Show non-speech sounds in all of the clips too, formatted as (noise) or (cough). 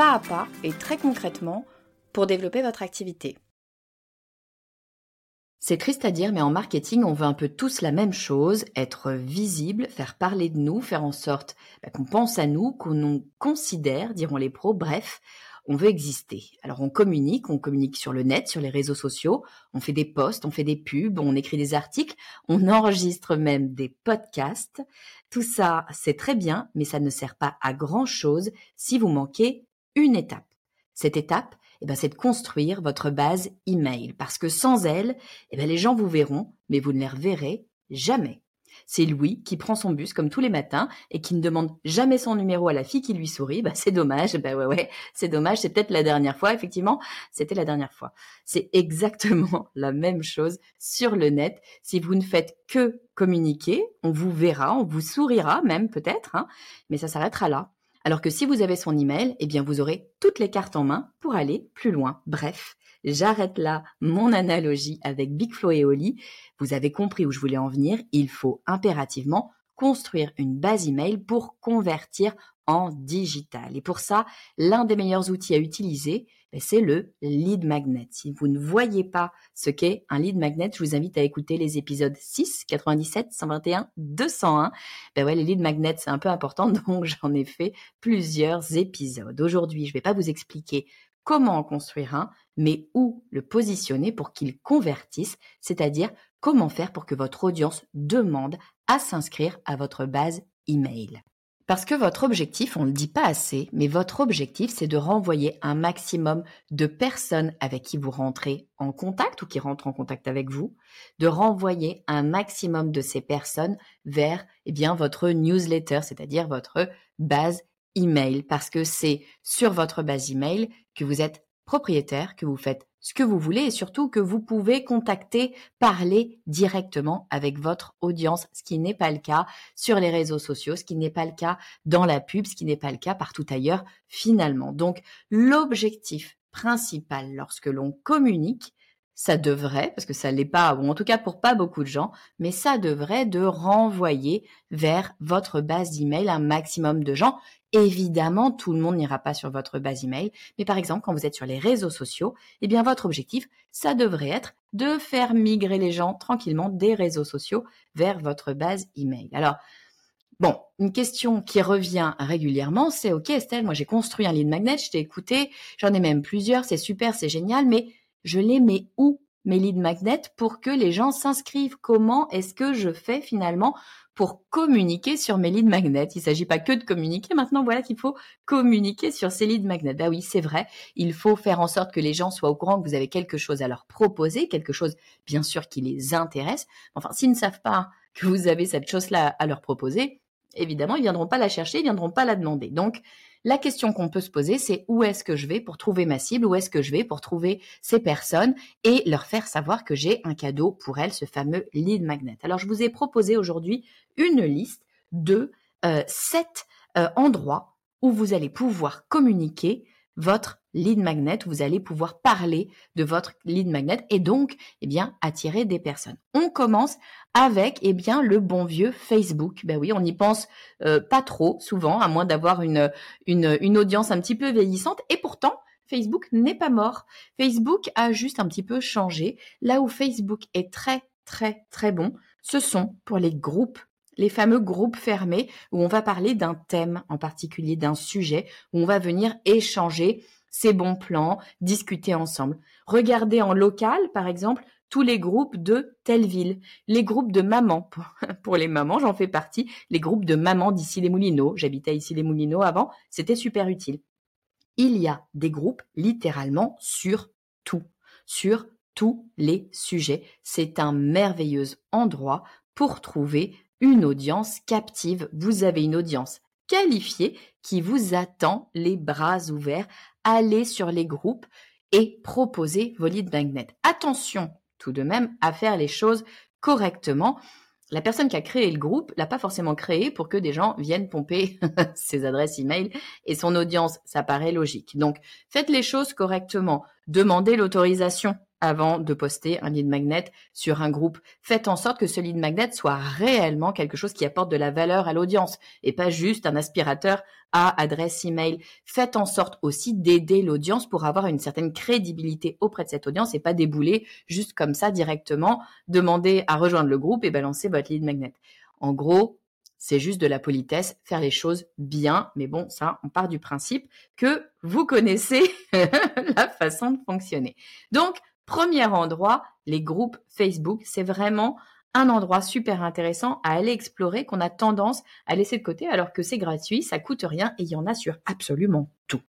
pas à pas et très concrètement pour développer votre activité. C'est triste à dire, mais en marketing, on veut un peu tous la même chose, être visible, faire parler de nous, faire en sorte bah, qu'on pense à nous, qu'on nous considère, diront les pros, bref, on veut exister. Alors on communique, on communique sur le net, sur les réseaux sociaux, on fait des posts, on fait des pubs, on écrit des articles, on enregistre même des podcasts. Tout ça, c'est très bien, mais ça ne sert pas à grand-chose si vous manquez une étape. Cette étape, eh ben, c'est de construire votre base email parce que sans elle, eh ben, les gens vous verront, mais vous ne les reverrez jamais. C'est Louis qui prend son bus comme tous les matins et qui ne demande jamais son numéro à la fille qui lui sourit. Bah, c'est dommage. Bah ouais, ouais, c'est dommage. C'est peut-être la dernière fois. Effectivement, c'était la dernière fois. C'est (laughs) exactement la même chose sur le net. Si vous ne faites que communiquer, on vous verra, on vous sourira même peut-être, hein, mais ça s'arrêtera là. Alors que si vous avez son email, eh bien vous aurez toutes les cartes en main pour aller plus loin. Bref, j'arrête là mon analogie avec Big Flo et Oli. Vous avez compris où je voulais en venir. Il faut impérativement construire une base email pour convertir digital. Et pour ça, l'un des meilleurs outils à utiliser, ben, c'est le lead magnet. Si vous ne voyez pas ce qu'est un lead magnet, je vous invite à écouter les épisodes 6, 97, 121, 201. Ben ouais, les lead magnets, c'est un peu important, (laughs) donc j'en ai fait plusieurs épisodes. Aujourd'hui, je ne vais pas vous expliquer comment en construire un, mais où le positionner pour qu'il convertisse, c'est-à-dire comment faire pour que votre audience demande à s'inscrire à votre base email. Parce que votre objectif, on ne le dit pas assez, mais votre objectif, c'est de renvoyer un maximum de personnes avec qui vous rentrez en contact ou qui rentrent en contact avec vous, de renvoyer un maximum de ces personnes vers eh bien, votre newsletter, c'est-à-dire votre base email, parce que c'est sur votre base email que vous êtes propriétaire, que vous faites ce que vous voulez et surtout que vous pouvez contacter, parler directement avec votre audience, ce qui n'est pas le cas sur les réseaux sociaux, ce qui n'est pas le cas dans la pub, ce qui n'est pas le cas partout ailleurs finalement. Donc l'objectif principal lorsque l'on communique, ça devrait, parce que ça l'est pas, ou en tout cas pour pas beaucoup de gens, mais ça devrait de renvoyer vers votre base d'email un maximum de gens Évidemment, tout le monde n'ira pas sur votre base email, mais par exemple, quand vous êtes sur les réseaux sociaux, eh bien, votre objectif, ça devrait être de faire migrer les gens tranquillement des réseaux sociaux vers votre base email. Alors, bon, une question qui revient régulièrement, c'est OK, Estelle, moi j'ai construit un lead magnet, je t'ai écouté, j'en ai même plusieurs, c'est super, c'est génial, mais je les mets où mes lead magnets pour que les gens s'inscrivent? Comment est-ce que je fais finalement pour communiquer sur mes lead magnets. Il ne s'agit pas que de communiquer. Maintenant, voilà qu'il faut communiquer sur ces lead magnets. Bah oui, c'est vrai. Il faut faire en sorte que les gens soient au courant que vous avez quelque chose à leur proposer, quelque chose, bien sûr, qui les intéresse. Enfin, s'ils ne savent pas que vous avez cette chose-là à leur proposer, évidemment, ils viendront pas la chercher, ils viendront pas la demander. Donc, la question qu'on peut se poser, c'est où est-ce que je vais pour trouver ma cible, où est-ce que je vais pour trouver ces personnes et leur faire savoir que j'ai un cadeau pour elles, ce fameux lead magnet. Alors, je vous ai proposé aujourd'hui une liste de euh, sept euh, endroits où vous allez pouvoir communiquer votre lead magnet vous allez pouvoir parler de votre lead magnet et donc eh bien attirer des personnes. On commence avec eh bien le bon vieux Facebook. Ben oui, on n'y pense euh, pas trop souvent à moins d'avoir une, une une audience un petit peu vieillissante et pourtant Facebook n'est pas mort. Facebook a juste un petit peu changé. Là où Facebook est très très très bon, ce sont pour les groupes les fameux groupes fermés où on va parler d'un thème en particulier, d'un sujet, où on va venir échanger ses bons plans, discuter ensemble. Regardez en local, par exemple, tous les groupes de telle ville, les groupes de mamans. (laughs) Pour, les mamans, j'en fais partie, les groupes de mamans d'ici les Moulineaux. J'habitais ici les Moulineaux avant, c'était super utile. Il y a des groupes littéralement sur tout, sur tous les sujets. C'est un merveilleux endroit pour trouver une audience captive. Vous avez une audience qualifiée qui vous attend les bras ouverts. Allez sur les groupes et proposez vos lead magnets. Attention tout de même à faire les choses correctement. La personne qui a créé le groupe l'a pas forcément créé pour que des gens viennent pomper (laughs) ses adresses email et son audience. Ça paraît logique. Donc, faites les choses correctement. Demandez l'autorisation avant de poster un lead magnet sur un groupe. Faites en sorte que ce lead magnet soit réellement quelque chose qui apporte de la valeur à l'audience et pas juste un aspirateur à adresse email. Faites en sorte aussi d'aider l'audience pour avoir une certaine crédibilité auprès de cette audience et pas débouler juste comme ça directement, demander à rejoindre le groupe et balancer votre lead magnet. En gros, c'est juste de la politesse, faire les choses bien. Mais bon, ça, on part du principe que vous connaissez (laughs) la façon de fonctionner. Donc, Premier endroit, les groupes Facebook, c'est vraiment un endroit super intéressant à aller explorer qu'on a tendance à laisser de côté alors que c'est gratuit, ça coûte rien et il y en a sur absolument tout.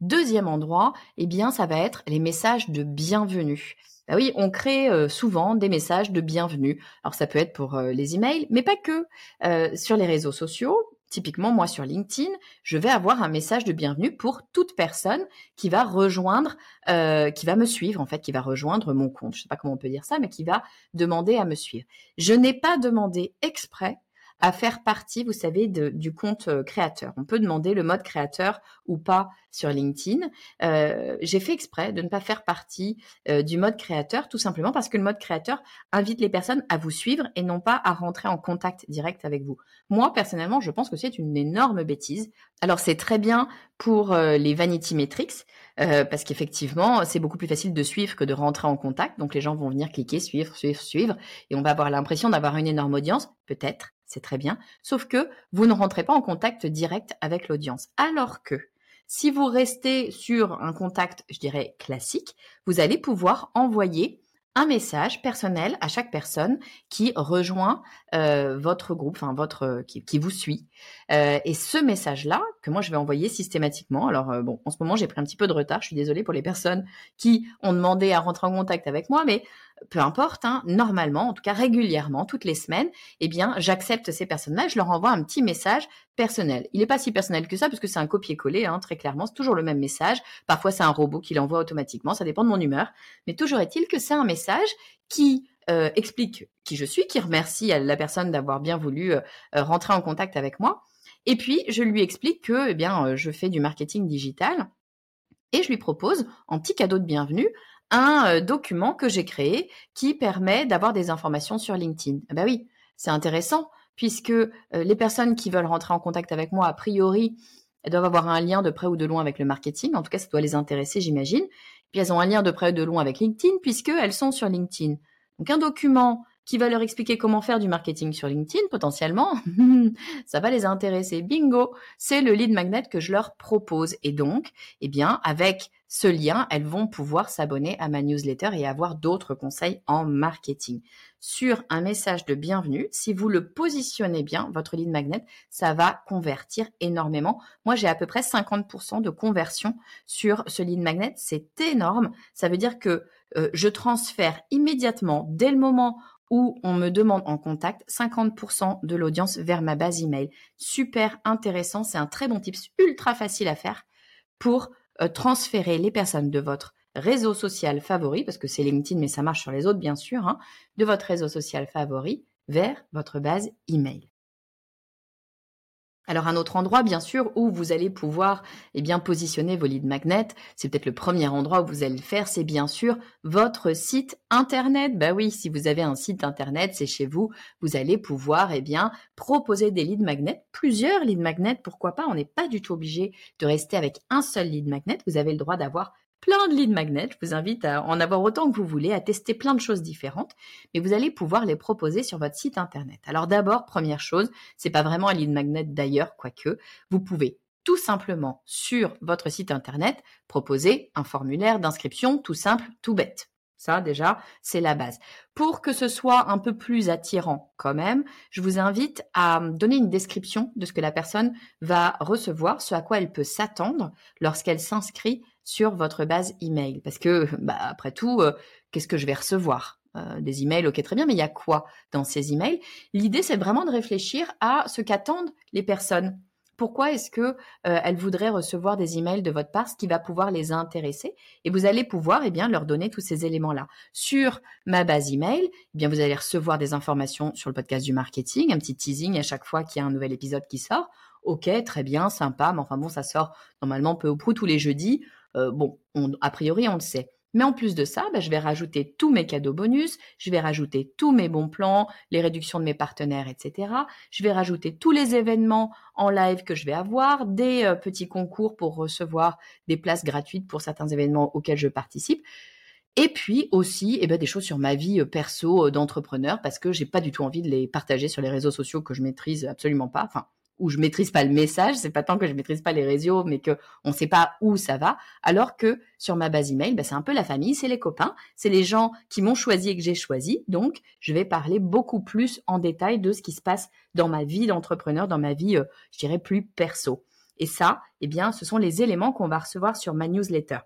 Deuxième endroit, eh bien, ça va être les messages de bienvenue. Bah oui, on crée euh, souvent des messages de bienvenue. Alors ça peut être pour euh, les emails, mais pas que. Euh, sur les réseaux sociaux, Typiquement, moi sur LinkedIn, je vais avoir un message de bienvenue pour toute personne qui va rejoindre, euh, qui va me suivre en fait, qui va rejoindre mon compte. Je sais pas comment on peut dire ça, mais qui va demander à me suivre. Je n'ai pas demandé exprès à faire partie, vous savez, du compte euh, créateur. On peut demander le mode créateur ou pas sur LinkedIn. Euh, j'ai fait exprès de ne pas faire partie euh, du mode créateur, tout simplement parce que le mode créateur invite les personnes à vous suivre et non pas à rentrer en contact direct avec vous. Moi, personnellement, je pense que c'est une énorme bêtise. Alors, c'est très bien pour les vanity metrics, parce qu'effectivement, c'est beaucoup plus facile de suivre que de rentrer en contact. Donc, les gens vont venir cliquer, suivre, suivre, suivre, et on va avoir l'impression d'avoir une énorme audience, peut-être c'est très bien, sauf que vous ne rentrez pas en contact direct avec l'audience. Alors que si vous restez sur un contact, je dirais, classique, vous allez pouvoir envoyer un message personnel à chaque personne qui rejoint euh, votre groupe, enfin votre qui, vous suit. Euh, et ce message-là que moi je vais envoyer systématiquement. Alors euh, bon, en ce moment j'ai pris un petit peu de retard. Je suis désolée pour les personnes qui ont demandé à rentrer en contact avec moi, mais peu importe, hein, normalement, en tout cas régulièrement, toutes les semaines, eh bien, j'accepte ces personnes-là, je leur envoie un petit message personnel. Il n'est pas si personnel que ça, parce que c'est un copier-coller, hein, très clairement, c'est toujours le même message. Parfois, c'est un robot qui l'envoie automatiquement, ça dépend de mon humeur. Mais toujours est-il que c'est un message qui euh, explique qui je suis, qui remercie la personne d'avoir bien voulu euh, euh, rentrer en contact avec moi. Et puis, je lui explique que, eh bien, je fais du marketing digital et je lui propose, en petit cadeau de bienvenue, un euh, document que j'ai créé qui permet d'avoir des informations sur LinkedIn. Bah oui, c'est intéressant puisque euh, les personnes qui veulent rentrer en contact avec moi, a priori, elles doivent avoir un lien de près ou de loin avec le marketing. En tout cas, ça doit les intéresser, j'imagine. Puis elles ont un lien de près ou de loin avec LinkedIn puisqu'elles sont sur LinkedIn. Donc un document qui va leur expliquer comment faire du marketing sur LinkedIn potentiellement, (laughs) ça va les intéresser. Bingo, c'est le lead magnet que je leur propose. Et donc, eh bien, avec ce lien, elles vont pouvoir s'abonner à ma newsletter et avoir d'autres conseils en marketing. Sur un message de bienvenue, si vous le positionnez bien, votre lead magnet, ça va convertir énormément. Moi, j'ai à peu près 50% de conversion sur ce lead magnet. C'est énorme. Ça veut dire que euh, je transfère immédiatement, dès le moment où on me demande en contact 50% de l'audience vers ma base email. Super intéressant, c'est un très bon tips, ultra facile à faire pour euh, transférer les personnes de votre réseau social favori, parce que c'est LinkedIn, mais ça marche sur les autres bien sûr, hein, de votre réseau social favori vers votre base email. Alors un autre endroit, bien sûr, où vous allez pouvoir eh bien positionner vos leads magnets, c'est peut-être le premier endroit où vous allez le faire, c'est bien sûr votre site internet. Bah oui, si vous avez un site internet, c'est chez vous, vous allez pouvoir eh bien proposer des leads magnets, plusieurs leads magnets, pourquoi pas? On n'est pas du tout obligé de rester avec un seul lead magnet. Vous avez le droit d'avoir plein de lead magnets. Je vous invite à en avoir autant que vous voulez, à tester plein de choses différentes, mais vous allez pouvoir les proposer sur votre site internet. Alors d'abord, première chose, c'est pas vraiment un lead magnet d'ailleurs, quoique, vous pouvez tout simplement sur votre site internet proposer un formulaire d'inscription tout simple, tout bête. Ça, déjà, c'est la base. Pour que ce soit un peu plus attirant quand même, je vous invite à donner une description de ce que la personne va recevoir, ce à quoi elle peut s'attendre lorsqu'elle s'inscrit sur votre base email. Parce que, bah, après tout, euh, qu'est-ce que je vais recevoir euh, Des emails, ok, très bien, mais il y a quoi dans ces emails? L'idée, c'est vraiment de réfléchir à ce qu'attendent les personnes. Pourquoi est-ce que euh, elles voudraient recevoir des emails de votre part, ce qui va pouvoir les intéresser? Et vous allez pouvoir, eh bien, leur donner tous ces éléments-là. Sur ma base email, eh bien, vous allez recevoir des informations sur le podcast du marketing, un petit teasing à chaque fois qu'il y a un nouvel épisode qui sort. Ok, très bien, sympa, mais enfin bon, ça sort normalement peu ou prou tous les jeudis. Euh, bon, a priori, on le sait. Mais en plus de ça, bah, je vais rajouter tous mes cadeaux bonus, je vais rajouter tous mes bons plans, les réductions de mes partenaires, etc. Je vais rajouter tous les événements en live que je vais avoir, des euh, petits concours pour recevoir des places gratuites pour certains événements auxquels je participe. Et puis aussi, eh ben, des choses sur ma vie euh, perso d'entrepreneur parce que j'ai pas du tout envie de les partager sur les réseaux sociaux que je maîtrise absolument pas. Enfin, où je maîtrise pas le message, c'est pas tant que je maîtrise pas les réseaux, mais que on sait pas où ça va. Alors que sur ma base email, bah, c'est un peu la famille, c'est les copains, c'est les gens qui m'ont choisi et que j'ai choisi. Donc, je vais parler beaucoup plus en détail de ce qui se passe dans ma vie d'entrepreneur, dans ma vie, euh, je dirais plus perso. Et ça, eh bien, ce sont les éléments qu'on va recevoir sur ma newsletter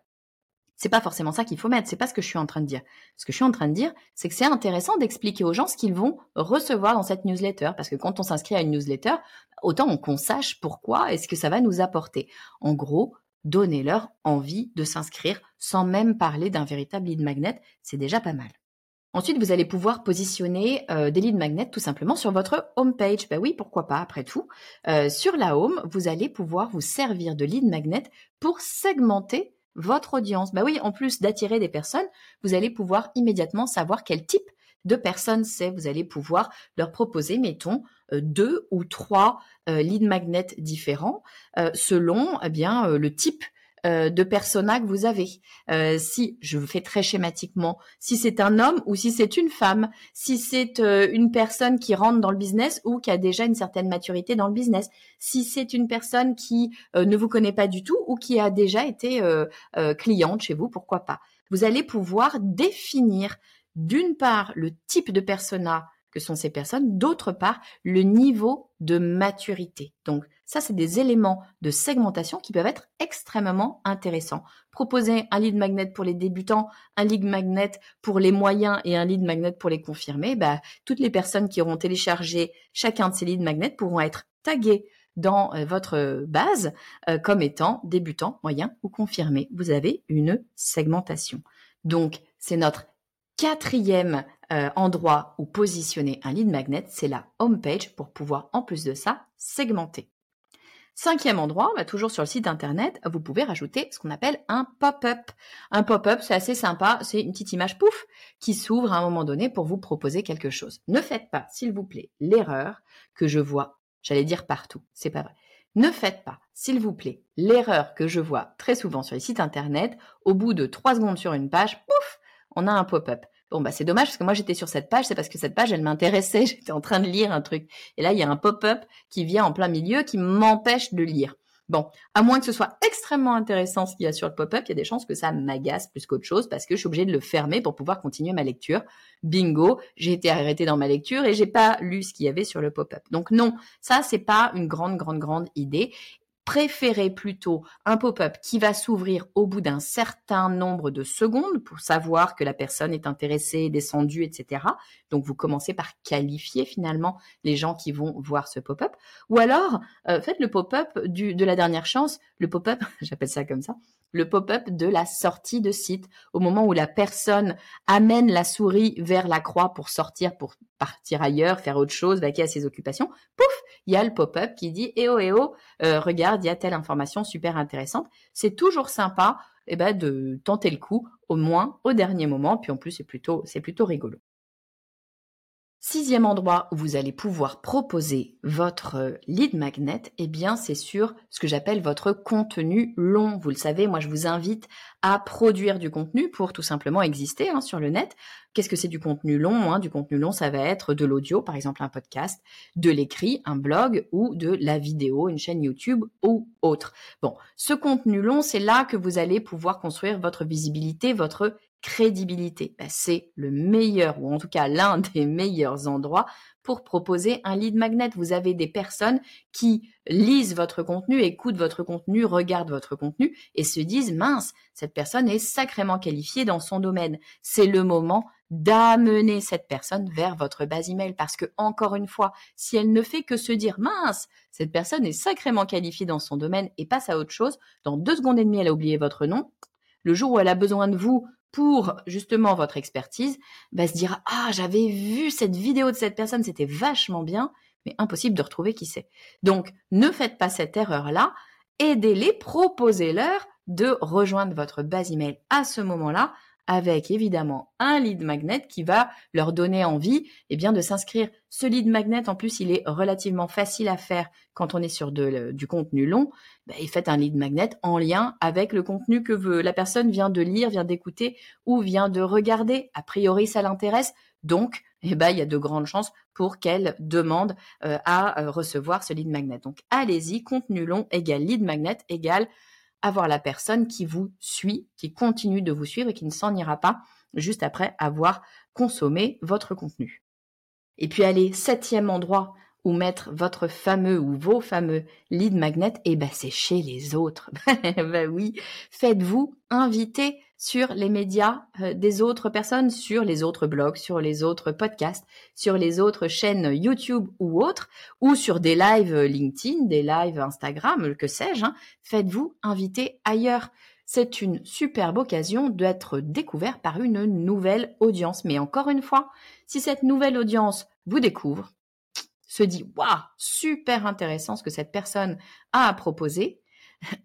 c'est pas forcément ça qu'il faut mettre, c'est pas ce que je suis en train de dire. Ce que je suis en train de dire, c'est que c'est intéressant d'expliquer aux gens ce qu'ils vont recevoir dans cette newsletter, parce que quand on s'inscrit à une newsletter, autant qu'on sache pourquoi et ce que ça va nous apporter. En gros, donnez-leur envie de s'inscrire sans même parler d'un véritable lead magnet, c'est déjà pas mal. Ensuite, vous allez pouvoir positionner euh, des lead magnets tout simplement sur votre home page. Ben oui, pourquoi pas, après tout. Euh, sur la home, vous allez pouvoir vous servir de lead magnet pour segmenter votre audience. Bah oui, en plus d'attirer des personnes, vous allez pouvoir immédiatement savoir quel type de personnes c'est. Vous allez pouvoir leur proposer, mettons, euh, deux ou trois euh, lead magnets différents euh, selon eh bien le type euh, de persona que vous avez. Euh, si, je fais très schématiquement, si c'est un homme ou si c'est une femme, si c'est euh, une personne qui rentre dans le business ou qui a déjà une certaine maturité dans le business, si c'est une personne qui ne vous connaît pas du tout ou qui a déjà été cliente chez vous, pourquoi pas. Vous allez pouvoir définir d'une part le type de persona que sont ces personnes, d'autre part le niveau de maturité. Donc ça, c'est des éléments de segmentation qui peuvent être extrêmement intéressants. Proposer un lead magnet pour les débutants, un lead magnet pour les moyens et un lead magnet pour les confirmés, bah, toutes les personnes qui auront téléchargé chacun de ces lead magnets pourront être taguées dans euh, votre base euh, comme étant débutant, moyen ou confirmé. Vous avez une segmentation. Donc, c'est notre quatrième euh, endroit où positionner un lead magnet, c'est la home page pour pouvoir en plus de ça segmenter. Cinquième endroit, bah, toujours sur le site internet, vous pouvez rajouter ce qu'on appelle un pop-up. Un pop-up, c'est assez sympa, c'est une petite image pouf qui s'ouvre à un moment donné pour vous proposer quelque chose. Ne faites pas, s'il vous plaît, l'erreur que je vois, j'allais dire partout, c'est pas vrai. Ne faites pas, s'il vous plaît, l'erreur que je vois très souvent sur les sites internet, au bout de trois secondes sur une page, pouf, on a un pop-up. Bon, bah, c'est dommage parce que moi, j'étais sur cette page, c'est parce que cette page, elle m'intéressait. (laughs) J'étais en train de lire un truc. Et là, il y a un pop-up qui vient en plein milieu qui m'empêche de lire. Bon, à moins que ce soit extrêmement intéressant ce qu'il y a sur le pop-up, il y a des chances que ça m'agace plus qu'autre chose parce que je suis obligée de le fermer pour pouvoir continuer ma lecture. Bingo, j'ai été arrêtée dans ma lecture et j'ai pas lu ce qu'il y avait sur le pop-up. Donc non, ça c'est pas une grande grande grande idée préférez plutôt un pop-up qui va s'ouvrir au bout d'un certain nombre de secondes pour savoir que la personne est intéressée, descendue, etc. Donc vous commencez par qualifier finalement les gens qui vont voir ce pop-up. Ou alors euh, faites le pop-up de la dernière chance, le pop-up, (laughs) j'appelle ça comme ça, le pop-up de la sortie de site. Au moment où la personne amène la souris vers la croix pour sortir, pour partir ailleurs, faire autre chose, vaquer à ses occupations, pouf, il y a le pop-up qui dit Eh oh, eh oh, euh, regarde, il y a telle information super intéressante. C'est toujours sympa eh ben, de tenter le coup, au moins au dernier moment. Puis en plus, c'est plutôt, c'est plutôt rigolo. Sixième endroit où vous allez pouvoir proposer votre lead magnet, eh bien, c'est sur ce que j'appelle votre contenu long. Vous le savez, moi, je vous invite à produire du contenu pour tout simplement exister hein, sur le net. Qu'est-ce que c'est du contenu long hein? Du contenu long, ça va être de l'audio, par exemple un podcast, de l'écrit, un blog ou de la vidéo, une chaîne YouTube ou autre. Bon, ce contenu long, c'est là que vous allez pouvoir construire votre visibilité, votre crédibilité. Bah, c'est le meilleur, ou en tout cas l'un (laughs) des meilleurs endroits pour proposer un lead magnet. Vous avez des personnes qui lisent votre contenu, écoutent votre contenu, regardent votre contenu et se disent mince, cette personne est sacrément qualifiée dans son domaine. C'est le moment d'amener cette personne vers votre base email parce que encore une fois, si elle ne fait que se dire mince, cette personne est sacrément qualifiée dans son domaine et passe à autre chose, dans deux secondes et demie, elle a oublié votre nom. Le jour où elle a besoin de vous pour justement votre expertise, bah, se dire ah j'avais vu cette vidéo de cette personne, c'était vachement bien, mais impossible de retrouver qui c'est. Donc ne faites pas cette erreur là, aidez-les, proposez-leur de rejoindre votre base email à ce moment-là avec évidemment un lead magnet qui va leur donner envie eh bien de s'inscrire. Ce lead magnet en plus il est relativement facile à faire quand on est sur du contenu long. Bah, et faites un lead magnet en lien avec le contenu que veut, la personne vient de lire, vient d'écouter ou vient de regarder. A priori ça l'intéresse donc eh ben, il y a de grandes chances pour qu'elle demande euh, à euh, recevoir ce lead magnet. Donc allez-y, contenu long égale lead magnet égale avoir la personne qui vous suit, qui continue de vous suivre et qui ne s'en ira pas juste après avoir consommé votre contenu. Et puis allez, septième endroit où mettre votre fameux ou vos fameux lead magnet, et eh ben c'est chez les autres. (laughs) ben oui, faites-vous inviter sur les médias euh, des autres personnes, sur les autres blogs, sur les autres podcasts, sur les autres chaînes YouTube ou autres, ou sur des lives LinkedIn, des lives Instagram, que sais-je. Hein. Faites-vous inviter ailleurs. C'est une superbe occasion d'être découvert par une nouvelle audience. Mais encore une fois, si cette nouvelle audience vous découvre, se dit waouh, super intéressant ce que cette personne a à proposer,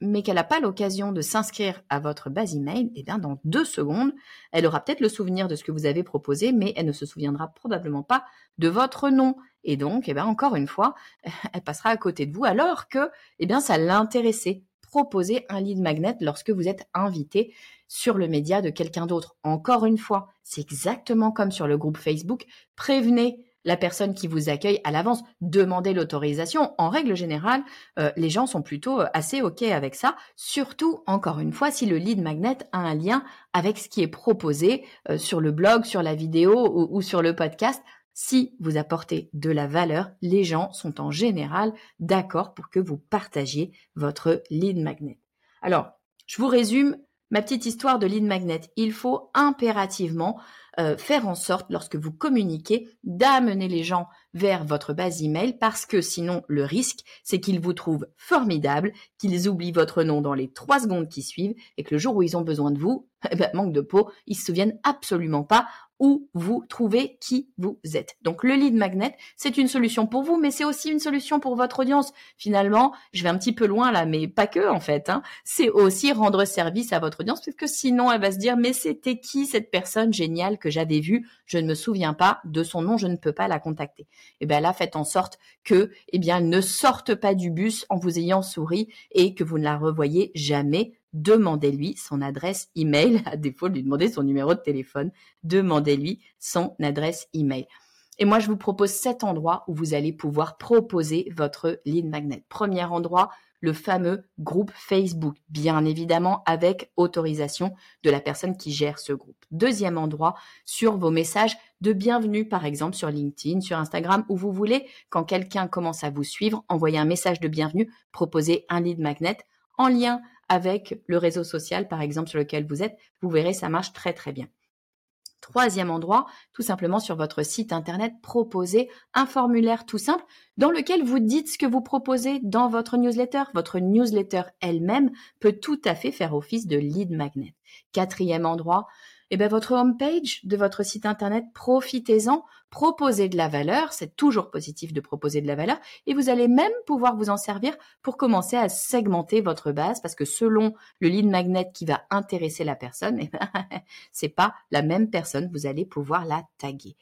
mais qu'elle n'a pas l'occasion de s'inscrire à votre base email, eh bien, dans deux secondes, elle aura peut-être le souvenir de ce que vous avez proposé, mais elle ne se souviendra probablement pas de votre nom. Et donc, eh bien, encore une fois, (laughs) elle passera à côté de vous alors que, eh bien, ça l'intéressait. Proposer un lead magnet lorsque vous êtes invité sur le média de quelqu'un d'autre. Encore une fois, c'est exactement comme sur le groupe Facebook. Prévenez la personne qui vous accueille à l'avance, demandez l'autorisation. En règle générale, euh, les gens sont plutôt euh, assez OK avec ça, surtout, encore une fois, si le lead magnet a un lien avec ce qui est proposé euh, sur le blog, sur la vidéo ou, sur le podcast. Si vous apportez de la valeur, les gens sont en général d'accord pour que vous partagiez votre lead magnet. Alors, je vous résume ma petite histoire de lead magnet. Il faut impérativement euh, faire en sorte, lorsque vous communiquez, d'amener les gens vers votre base email parce que sinon, le risque, c'est qu'ils vous trouvent formidable, qu'ils oublient votre nom dans les trois secondes qui suivent et que le jour où ils ont besoin de vous, (laughs) eh ben, manque de peau, ils se souviennent absolument pas où vous trouvez qui vous êtes. Donc le lead magnet, c'est une solution pour vous, mais c'est aussi une solution pour votre audience. Finalement, je vais un petit peu loin là, mais pas que en fait. Hein. C'est aussi rendre service à votre audience, parce que sinon elle va se dire mais c'était qui cette personne géniale que j'avais vue? Je ne me souviens pas de son nom, je ne peux pas la contacter. Et eh bien là, faites en sorte que, eh bien, elle ne sorte pas du bus en vous ayant souri et que vous ne la revoyez jamais demandez-lui son adresse email. À défaut de lui demander son numéro de téléphone, demandez-lui son adresse email. Et moi, je vous propose sept endroits où vous allez pouvoir proposer votre lead magnet. Premier endroit, le fameux groupe Facebook, bien évidemment avec autorisation de la personne qui gère ce groupe. Deuxième endroit, sur vos messages de bienvenue, par exemple sur LinkedIn, sur Instagram, où vous voulez, quand quelqu'un commence à vous suivre, envoyer un message de bienvenue, proposer un lead magnet en lien avec le réseau social, par exemple, sur lequel vous êtes, vous verrez, ça marche très très bien. Troisième endroit, tout simplement sur votre site internet, proposez un formulaire tout simple dans lequel vous dites ce que vous proposez dans votre newsletter. Votre newsletter elle-même peut tout à fait faire office de lead magnet. Quatrième endroit, eh bien, votre homepage de votre site internet, profitez-en, proposez de la valeur, c'est toujours positif de proposer de la valeur, et vous allez même pouvoir vous en servir pour commencer à segmenter votre base, parce que selon le lead magnet qui va intéresser la personne, eh ben, (laughs) c'est pas la même personne, vous allez pouvoir la taguer.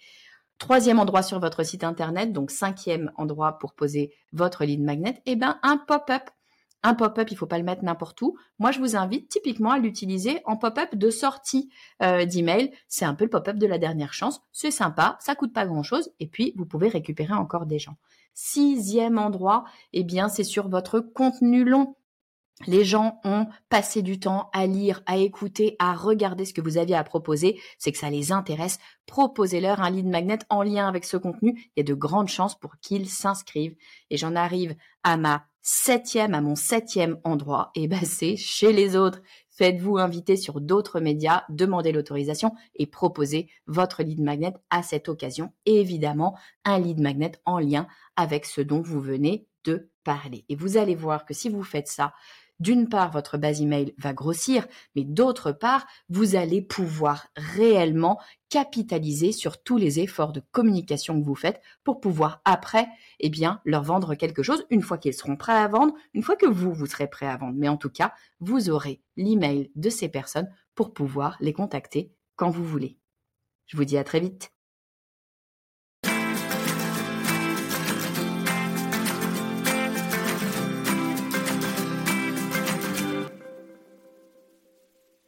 Troisième endroit sur votre site internet, donc cinquième endroit pour poser votre lead magnet, eh ben, un pop-up un pop-up, il faut pas le mettre n'importe où. Moi, je vous invite typiquement à l'utiliser en pop-up de sortie euh, d'email. C'est un peu le pop-up de la dernière chance. C'est sympa, ça coûte pas grand-chose, et puis vous pouvez récupérer encore des gens. Sixième endroit, eh bien, c'est sur votre contenu long. Les gens ont passé du temps à lire, à écouter, à regarder ce que vous aviez à proposer. C'est que ça les intéresse. Proposez-leur un lead magnet en lien avec ce contenu. Il y a de grandes chances pour qu'ils s'inscrivent. Et j'en arrive à ma septième, à mon septième endroit, et ben c'est chez les autres. Faites-vous inviter sur d'autres médias, demandez l'autorisation et proposez votre lead magnet à cette occasion. Évidemment, un lead magnet en lien avec ce dont vous venez de parler. Et vous allez voir que si vous faites ça, d'une part, votre base email va grossir, mais d'autre part, vous allez pouvoir réellement capitaliser sur tous les efforts de communication que vous faites pour pouvoir après, eh bien, leur vendre quelque chose une fois qu'ils seront prêts à vendre, une fois que vous, vous serez prêt à vendre. Mais en tout cas, vous aurez l'email de ces personnes pour pouvoir les contacter quand vous voulez. Je vous dis à très vite.